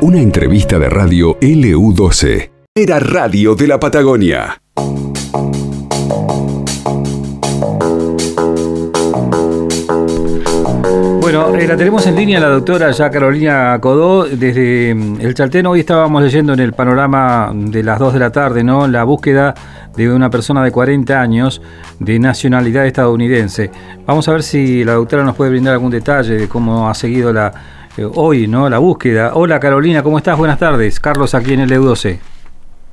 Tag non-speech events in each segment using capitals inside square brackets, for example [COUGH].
Una entrevista de radio LU12. Era Radio de la Patagonia. Bueno, eh, la tenemos en línea la doctora ya Carolina Codó desde mm, el Chaltén. Hoy estábamos leyendo en el panorama de las 2 de la tarde, ¿no? La búsqueda de una persona de 40 años de nacionalidad estadounidense. Vamos a ver si la doctora nos puede brindar algún detalle de cómo ha seguido la eh, hoy, ¿no? La búsqueda. Hola Carolina, ¿cómo estás? Buenas tardes. Carlos aquí en el EU12.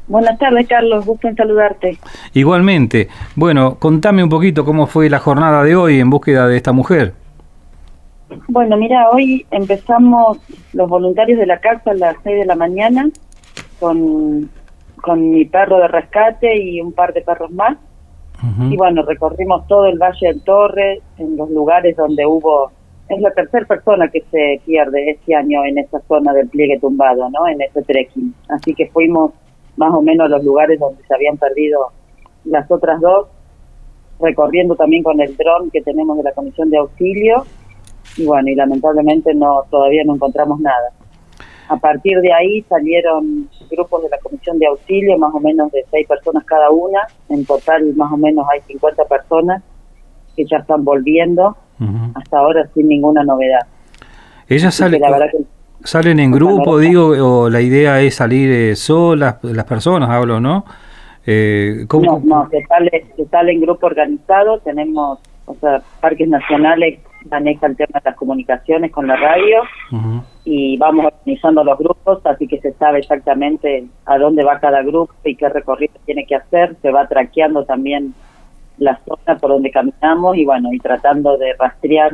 Buenas tardes, Carlos. Gusto en saludarte. Igualmente. Bueno, contame un poquito cómo fue la jornada de hoy en búsqueda de esta mujer. Bueno, mira, hoy empezamos los voluntarios de la casa a las 6 de la mañana con, con mi perro de rescate y un par de perros más. Y bueno, recorrimos todo el Valle del Torre, en los lugares donde hubo... Es la tercera persona que se pierde este año en esa zona del pliegue tumbado, ¿no? En ese trekking. Así que fuimos más o menos a los lugares donde se habían perdido las otras dos, recorriendo también con el dron que tenemos de la Comisión de Auxilio y bueno, y lamentablemente no todavía no encontramos nada. A partir de ahí salieron grupos de la Comisión de Auxilio, más o menos de seis personas cada una, en total más o menos hay 50 personas que ya están volviendo, hasta ahora sin ninguna novedad. Ellas salen, salen en grupo, digo, o la idea es salir eh, solas, las personas, hablo, ¿no? Eh, ¿cómo? No, no, se sale, se sale en grupo organizado, tenemos, o sea, parques nacionales maneja el tema de las comunicaciones con la radio y vamos organizando los grupos, así que se sabe exactamente a dónde va cada grupo y qué recorrido tiene que hacer, se va traqueando también la zona por donde caminamos y bueno, y tratando de rastrear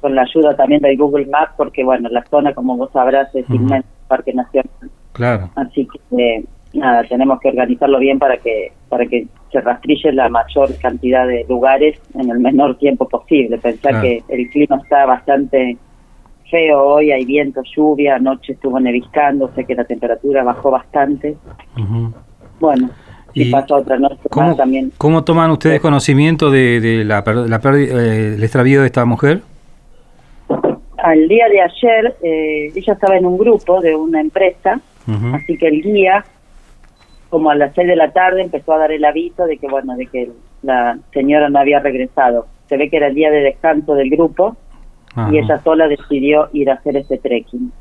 con la ayuda también del Google Maps, porque bueno, la zona, como vos sabrás, es inmenso, Parque Nacional. Claro. Así que nada, tenemos que organizarlo bien para que para que se rastrille la mayor cantidad de lugares en el menor tiempo posible. Pensar que el clima está bastante feo hoy, hay viento, lluvia, anoche estuvo neviscando, sé que la temperatura bajó bastante. Bueno, y pasó otra noche ¿cómo, también. ¿Cómo toman ustedes conocimiento de, la, la eh, el extravío de esta mujer? Al día de ayer, eh, ella estaba en un grupo de una empresa, así que el guía como a las seis de la tarde empezó a dar el aviso de que, bueno, de que la señora no había regresado. Se ve que era el día de descanso del grupo y ella sola decidió ir a hacer ese trekking.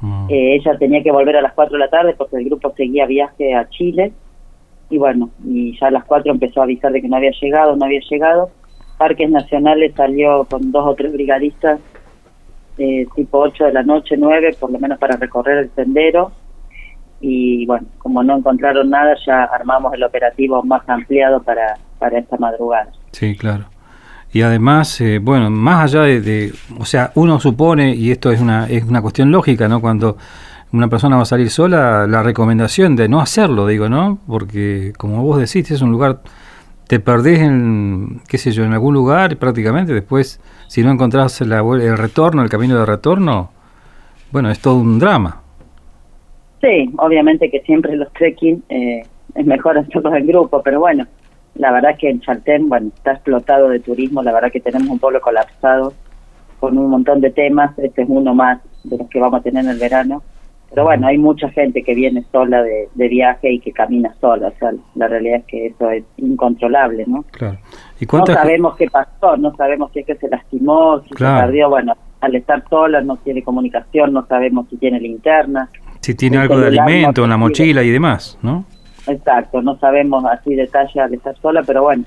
Mm. Eh, ella tenía que volver a las cuatro de la tarde porque el grupo seguía viaje a Chile y bueno, y ya a las cuatro empezó a avisar de que no había llegado, no había llegado. Parques Nacionales salió con dos o tres brigadistas, eh, tipo ocho de la noche, nueve, por lo menos para recorrer el sendero y bueno, como no encontraron nada, ya armamos el operativo más ampliado para, para esta madrugada. Sí, claro. Y además, eh, bueno, más allá de, o sea, uno supone, y esto es una, es una cuestión lógica, ¿no? Cuando una persona va a salir sola, la recomendación de no hacerlo, digo, ¿no? Porque como vos decís, es un lugar, te perdés en, qué sé yo, en algún lugar prácticamente, después, si no encontrás la, el retorno, el camino de retorno, bueno, es todo un drama. Sí, obviamente que siempre los trekking eh, es mejor hacerlos en grupo, pero bueno, la verdad que en Chaltén, bueno, está explotado de turismo, la verdad que tenemos un pueblo colapsado con un montón de temas, este es uno más de los que vamos a tener en el verano, pero bueno, hay mucha gente que viene sola de, viaje y que camina sola, o sea, la realidad es que eso es incontrolable, ¿no? Claro. ¿Y no sabemos qué pasó, no sabemos si es que se lastimó, si se perdió, bueno, al estar sola no tiene comunicación, no sabemos si tiene linterna. Si tiene algo de alimento en la mochila y demás, ¿no? Exacto, no sabemos así detalle al estar sola, pero bueno.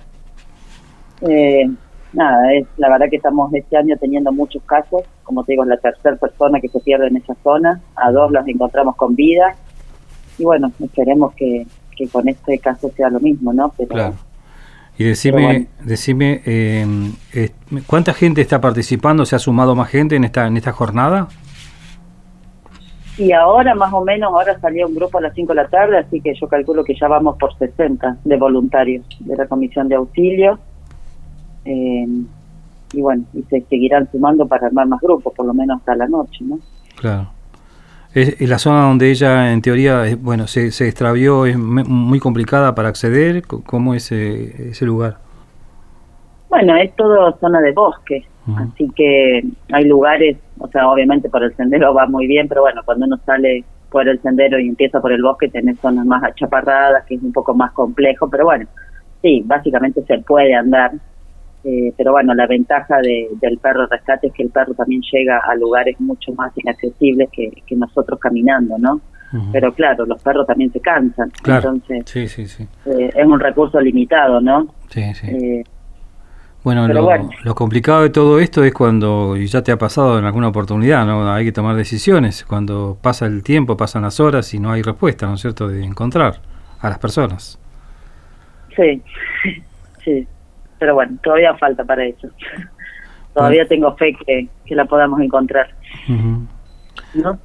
Eh, nada, es la verdad que estamos este año teniendo muchos casos, como te digo, es la tercera persona que se pierde en esa zona, a dos los encontramos con vida, y bueno, esperemos que, que con este caso sea lo mismo, ¿no? Pero, claro. Y decime, decime eh, eh, ¿cuánta gente está participando? ¿Se ha sumado más gente en esta, en esta jornada? Y ahora más o menos, ahora salió un grupo a las 5 de la tarde, así que yo calculo que ya vamos por 60 de voluntarios de la Comisión de Auxilio. Eh, y bueno, y se seguirán sumando para armar más grupos, por lo menos hasta la noche, ¿no? Claro. Es, la zona donde ella, en teoría, bueno, se, se extravió, es muy complicada para acceder. ¿Cómo es ese lugar? Bueno, es todo zona de bosque, Así que hay lugares, o sea, obviamente por el sendero va muy bien, pero bueno, cuando uno sale por el sendero y empieza por el bosque, tenés zonas más achaparradas, que es un poco más complejo, pero bueno, sí, básicamente se puede andar. Eh, pero bueno, la ventaja del perro rescate es que el perro también llega a lugares mucho más inaccesibles que, nosotros caminando, ¿no? Pero claro, los perros también se cansan, entonces sí, sí, sí. Eh, es un recurso limitado, ¿no? Sí, sí. Eh, bueno lo, complicado de todo esto es cuando, y ya te ha pasado en alguna oportunidad, ¿no? Hay que tomar decisiones. Cuando pasa el tiempo, pasan las horas y no hay respuesta, ¿no es cierto?, de encontrar a las personas. Sí, [LAUGHS] sí. Pero bueno, todavía falta para eso. [LAUGHS] Todavía tengo fe que, la podamos encontrar.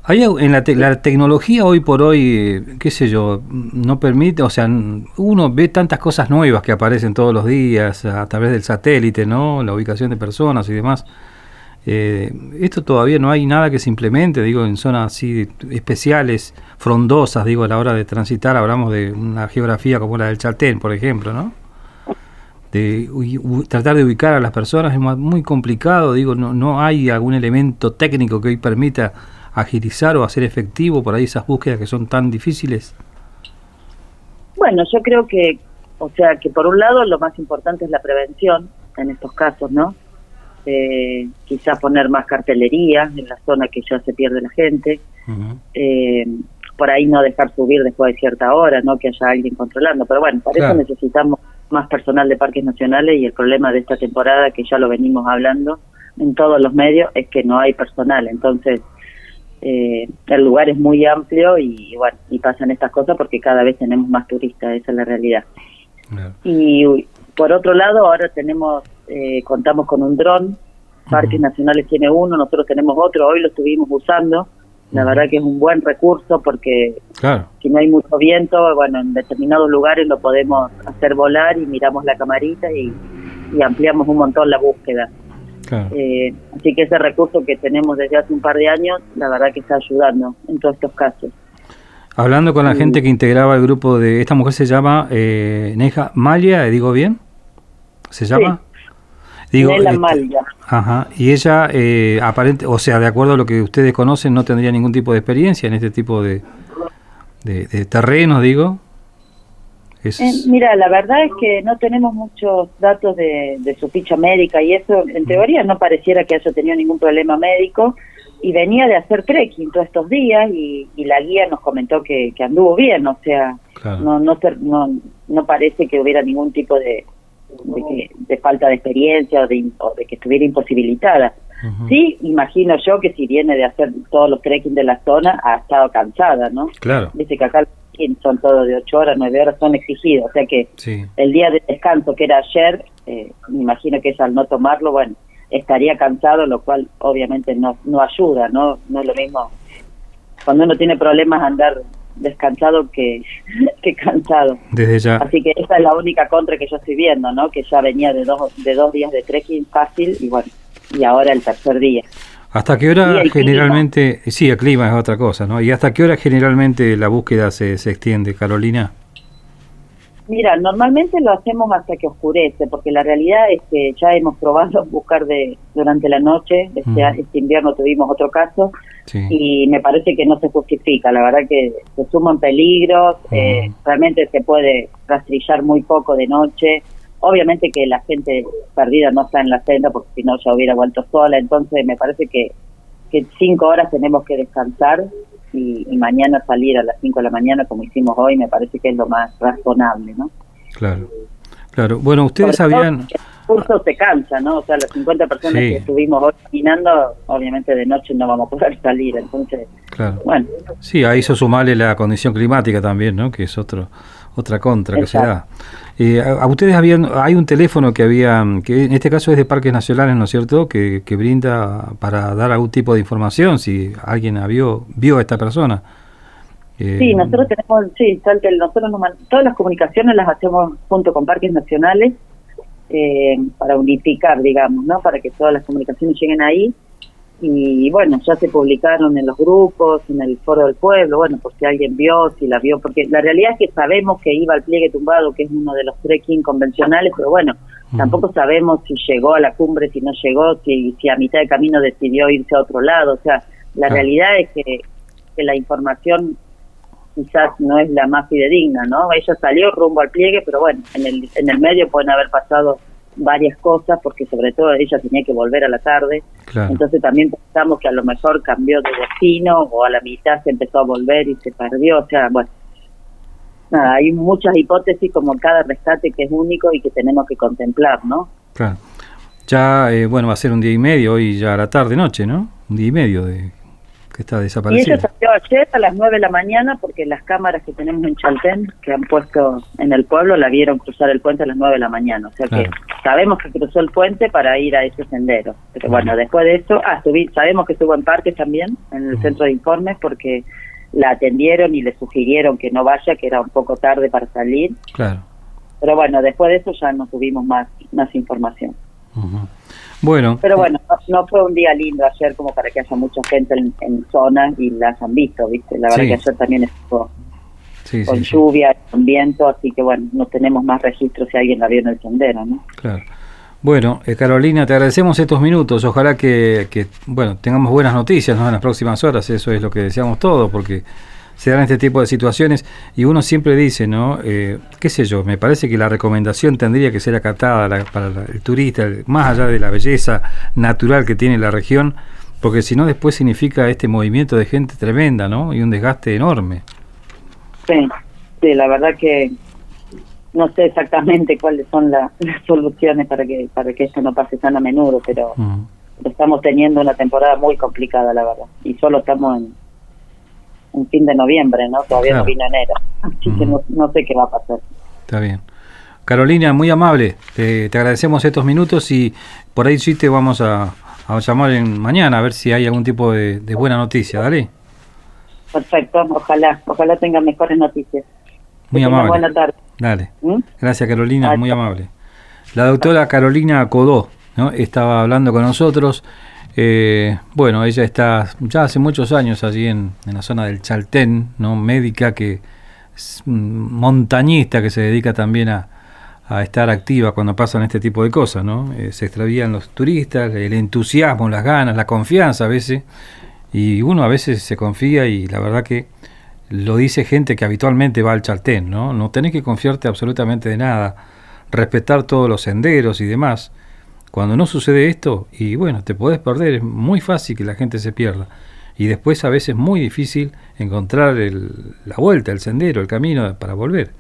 Hay en la, la, tecnología hoy por hoy, qué sé yo, no permite, o sea, uno ve tantas cosas nuevas que aparecen todos los días a través del satélite, ¿no? La ubicación de personas y demás. Eh, esto todavía no hay nada que se implemente, digo, en zonas así especiales, frondosas, digo, a la hora de transitar, hablamos de una geografía como la del Chaltén, por ejemplo, ¿no? De tratar de ubicar a las personas es muy complicado, digo, no, no hay algún elemento técnico que hoy permita agilizar o hacer efectivo por ahí esas búsquedas que son tan difíciles? Bueno, yo creo que, o sea, que por un lado lo más importante es la prevención en estos casos, ¿no? Eh, quizás poner más cartelería en la zona que ya se pierde la gente, eh, por ahí no dejar subir después de cierta hora, ¿no? Que haya alguien controlando, pero bueno, para eso necesitamos más personal de parques nacionales y el problema de esta temporada, que ya lo venimos hablando en todos los medios, es que no hay personal, entonces eh, el lugar es muy amplio y bueno, y pasan estas cosas porque cada vez tenemos más turistas, esa es la realidad. Y por otro lado, ahora tenemos, eh, contamos con un dron, Parques Nacionales tiene uno, nosotros tenemos otro, hoy lo estuvimos usando, la verdad que es un buen recurso porque si no hay mucho viento, bueno, en determinados lugares lo podemos hacer volar y miramos la camarita y ampliamos un montón la búsqueda. Eh, así que ese recurso que tenemos desde hace un par de años, la verdad que está ayudando en todos estos casos. Hablando con la gente que integraba el grupo de esta mujer se llama eh, Neja Malia, ¿digo bien? ¿Se llama? Digo, este, Ajá. Y ella, eh, aparente, o sea, de acuerdo a lo que ustedes conocen, no tendría ningún tipo de experiencia en este tipo de, de, de terrenos, digo. Eh, mira, la verdad es que no tenemos muchos datos de, su ficha médica y eso, en teoría, no pareciera que haya tenido ningún problema médico y venía de hacer trekking todos estos días y, la guía nos comentó que, anduvo bien, o sea, no, no, no, no parece que hubiera ningún tipo de, de, falta de experiencia o de, que estuviera imposibilitada. Sí, imagino yo que si viene de hacer todos los trekking de la zona, ha estado cansada, ¿no? Claro. Dice que acá son todos de 8 horas, 9 horas, son exigidos. O sea que el día de descanso que era ayer, eh, me imagino que es al no tomarlo, bueno, estaría cansado, lo cual obviamente no, no ayuda, ¿no? No es lo mismo. Cuando uno tiene problemas andar descansado que, [LAUGHS] que cansado. Desde ya. Así que esa es la única contra que yo estoy viendo, ¿no? Que ya venía de dos, de dos días de trekking fácil y bueno, y ahora el tercer día. ¿Hasta qué hora generalmente, sí, el clima es otra cosa, ¿no? ¿Y hasta qué hora generalmente la búsqueda se, se extiende, Carolina? Mira, normalmente lo hacemos hasta que oscurece, porque la realidad es que ya hemos probado [LAUGHS] buscar de durante la noche, este, mm. este invierno tuvimos otro caso, y me parece que no se justifica, la verdad que se suman peligros, mm. eh, realmente se puede rastrillar muy poco de noche, Obviamente que la gente perdida no está en la senda porque si no ya hubiera vuelto sola, entonces me parece que, que cinco horas tenemos que descansar y, mañana salir a las cinco de la mañana como hicimos hoy me parece que es lo más razonable, ¿no? Claro, claro. Bueno, ustedes sabían... El curso se cansa, ¿no? O sea, las 50 personas que estuvimos hoy caminando, obviamente de noche no vamos a poder [LAUGHS] salir, entonces... Claro. Bueno. Sí, ahí hizo sumarle la condición climática también, ¿no? Que es otro otra contra que se da. Eh, a, ustedes habían, hay un teléfono que había, que en este caso es de Parques Nacionales, ¿no es cierto?, que, que brinda para dar algún tipo de información si alguien vio, vio a esta persona. Eh, sí, nosotros tenemos, sí, nosotros todas las comunicaciones las hacemos junto con Parques Nacionales eh, para unificar, digamos, ¿no? Para que todas las comunicaciones lleguen ahí y bueno, ya se publicaron en los grupos, en el foro del pueblo, bueno, por si alguien vio, si la vio, porque la realidad es que sabemos que iba al pliegue tumbado, que es uno de los trekking convencionales, pero bueno, Tampoco sabemos si llegó a la cumbre, si no llegó, si, si a mitad de camino decidió irse a otro lado. O sea, la realidad es que, que la información quizás no es la más fidedigna, ¿no? Ella salió rumbo al pliegue, pero bueno, en el, en el medio pueden haber pasado varias cosas, porque sobre todo ella tenía que volver a la tarde. Entonces también pensamos que a lo mejor cambió de destino o a la mitad se empezó a volver y se perdió. O sea, bueno, nada, hay muchas hipótesis como cada rescate que es único y que tenemos que contemplar, ¿no? Claro. Ya, eh, bueno, va a ser un día y medio hoy ya a la tarde, noche, ¿no? Un día y medio de que está desaparecida. Y ella salió ayer a las 9 de la mañana porque las cámaras que tenemos en Chaltén, que han puesto en el pueblo, la vieron cruzar el puente a las 9 de la mañana. O sea que sabemos que cruzó el puente para ir a ese sendero. Pero bueno, después de eso, ah, sabemos que estuvo en parques también, en el centro de informes, porque la atendieron y le sugirieron que no vaya, que era un poco tarde para salir. Claro. Pero bueno, después de eso ya no tuvimos más, más información. Bueno. Pero bueno, no, fue un día lindo ayer como para que haya mucha gente en, en zona y las han visto, ¿viste? La verdad que ayer también estuvo con lluvia, con viento, así que bueno, no tenemos más registros si alguien la vio en el sendero, ¿no? Claro. Bueno, eh, Carolina, te agradecemos estos minutos. Ojalá que, que, bueno, tengamos buenas noticias en las próximas horas. Eso es lo que deseamos todos, porque se dan este tipo de situaciones y uno siempre dice, ¿no? Eh, ¿Qué sé yo? Me parece que la recomendación tendría que ser acatada para el turista, más allá de la belleza natural que tiene la región, porque si no, después significa este movimiento de gente tremenda, ¿no? Y un desgaste enorme. Sí, sí, la verdad que no sé exactamente cuáles son [LAUGHS] las soluciones para que para que esto no pase tan a menudo, pero mm. estamos teniendo una temporada muy complicada, la verdad. Y solo estamos en, un fin de noviembre, ¿no? Todavía no vino enero. Así que no, sé qué va a pasar. Está bien. Carolina, muy amable. te agradecemos estos minutos y por ahí sí te vamos a, llamar en mañana a ver si hay algún tipo de, buena noticia. Dale. Perfecto, ojalá, ojalá tenga mejores noticias. Muy amable. Buena tarde. Dale. ¿Mm? Gracias, Carolina, muy amable. La doctora Carolina Codó ¿no? estaba hablando con nosotros. Eh, bueno, ella está ya hace muchos años allí en, la zona del Chaltén, ¿no? médica que montañista que se dedica también a, estar activa cuando pasan este tipo de cosas, ¿no? Eh, se extravían los turistas, el entusiasmo, las ganas, la confianza a veces, y uno a veces se confía y la verdad que lo dice gente que habitualmente va al Chaltén, ¿no? No tenés que confiarte absolutamente de nada, respetar todos los senderos y demás. Cuando no sucede esto, y bueno, te podés perder, es muy fácil que la gente se pierda. Y después a veces es muy difícil encontrar la vuelta, el sendero, el camino para volver.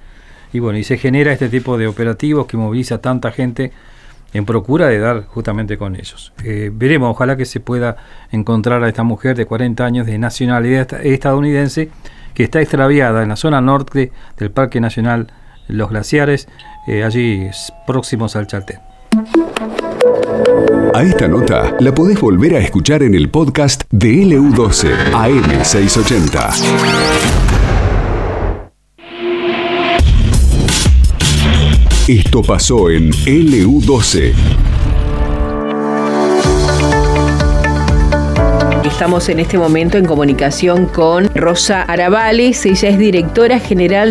Y bueno, y se genera este tipo de operativos que moviliza a tanta gente en procura de dar justamente con ellos. Eh, veremos, ojalá que se pueda encontrar a esta mujer de 40 años de nacionalidad estadounidense que está extraviada en la zona norte del Parque Nacional Los Glaciares, eh, allí próximos al Chaltén. A esta nota la podés volver a escuchar en el podcast de LU12 AM680. Esto pasó en LU12. Estamos en este momento en comunicación con Rosa Arabales, ella es directora general.